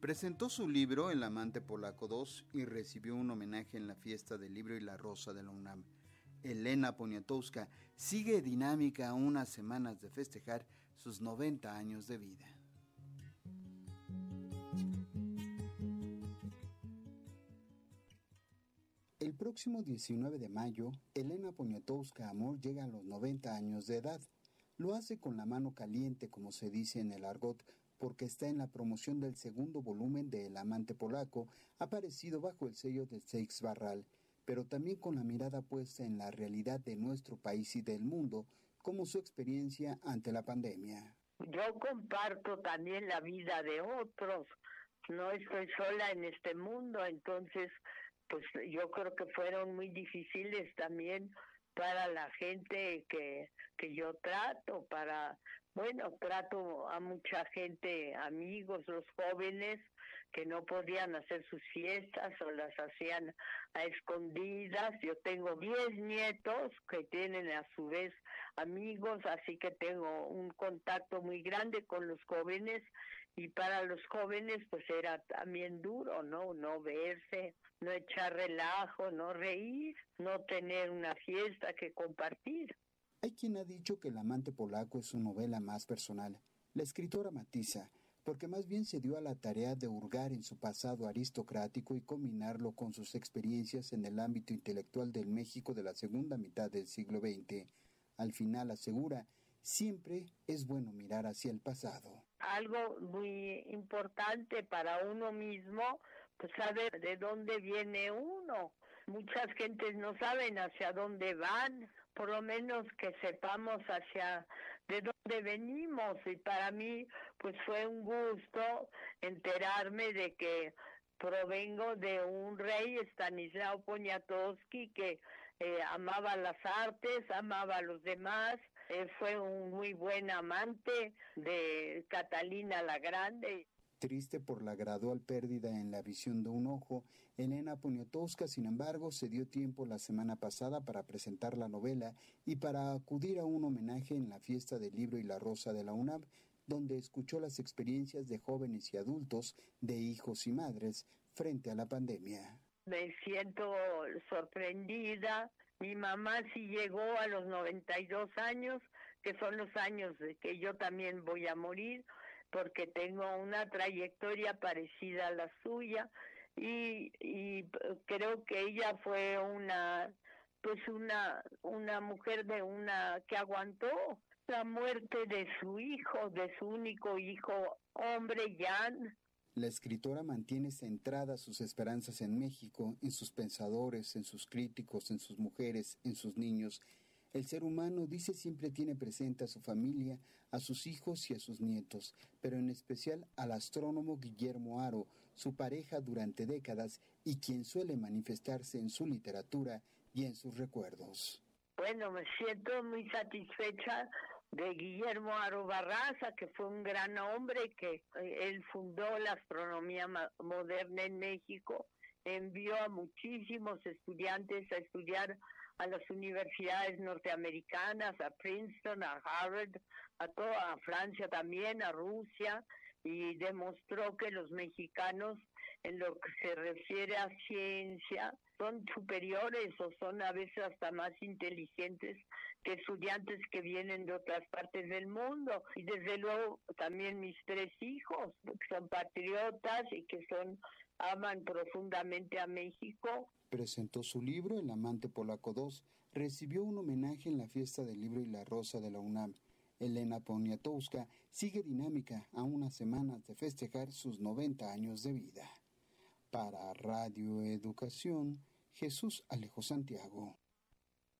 Presentó su libro El amante polaco 2 y recibió un homenaje en la fiesta del libro y la rosa de la UNAM. Elena Poniatowska sigue dinámica unas semanas de festejar sus 90 años de vida. El próximo 19 de mayo, Elena Poniatowska Amor llega a los 90 años de edad. Lo hace con la mano caliente, como se dice en el argot, porque está en la promoción del segundo volumen de El amante polaco, aparecido bajo el sello de Seix Barral, pero también con la mirada puesta en la realidad de nuestro país y del mundo, como su experiencia ante la pandemia. Yo comparto también la vida de otros, no estoy sola en este mundo, entonces pues yo creo que fueron muy difíciles también para la gente que, que yo trato, para, bueno, trato a mucha gente, amigos, los jóvenes que no podían hacer sus fiestas o las hacían a escondidas. Yo tengo 10 nietos que tienen a su vez amigos, así que tengo un contacto muy grande con los jóvenes y para los jóvenes pues era también duro, ¿no? No verse, no echar relajo, no reír, no tener una fiesta que compartir. Hay quien ha dicho que El amante polaco es su novela más personal. La escritora matiza, porque más bien se dio a la tarea de hurgar en su pasado aristocrático y combinarlo con sus experiencias en el ámbito intelectual del México de la segunda mitad del siglo XX. Al final asegura, siempre es bueno mirar hacia el pasado. Algo muy importante para uno mismo, pues saber de dónde viene uno. Muchas gentes no saben hacia dónde van, por lo menos que sepamos hacia de dónde venimos y para mí pues fue un gusto enterarme de que provengo de un rey Stanislao Poniatowski que eh, amaba las artes, amaba a los demás, eh, fue un muy buen amante de Catalina la Grande. Triste por la gradual pérdida en la visión de un ojo, Elena Poniatowska, sin embargo, se dio tiempo la semana pasada para presentar la novela y para acudir a un homenaje en la fiesta del libro y la rosa de la UNAM, donde escuchó las experiencias de jóvenes y adultos, de hijos y madres, frente a la pandemia. Me siento sorprendida. Mi mamá sí llegó a los 92 años, que son los años que yo también voy a morir porque tengo una trayectoria parecida a la suya y, y creo que ella fue una pues una una mujer de una que aguantó la muerte de su hijo, de su único hijo, hombre Jan. La escritora mantiene centradas sus esperanzas en México, en sus pensadores, en sus críticos, en sus mujeres, en sus niños el ser humano, dice, siempre tiene presente a su familia, a sus hijos y a sus nietos, pero en especial al astrónomo Guillermo Aro, su pareja durante décadas y quien suele manifestarse en su literatura y en sus recuerdos. Bueno, me siento muy satisfecha de Guillermo Aro Barraza, que fue un gran hombre, que eh, él fundó la astronomía moderna en México, envió a muchísimos estudiantes a estudiar a las universidades norteamericanas, a Princeton, a Harvard, a toda a Francia también, a Rusia, y demostró que los mexicanos, en lo que se refiere a ciencia, son superiores o son a veces hasta más inteligentes que estudiantes que vienen de otras partes del mundo. Y desde luego también mis tres hijos, que son patriotas y que son aman profundamente a México presentó su libro El amante polaco 2, recibió un homenaje en la fiesta del libro y la rosa de la UNAM. Elena Poniatowska sigue dinámica a unas semanas de festejar sus 90 años de vida. Para Radio Educación, Jesús Alejo Santiago.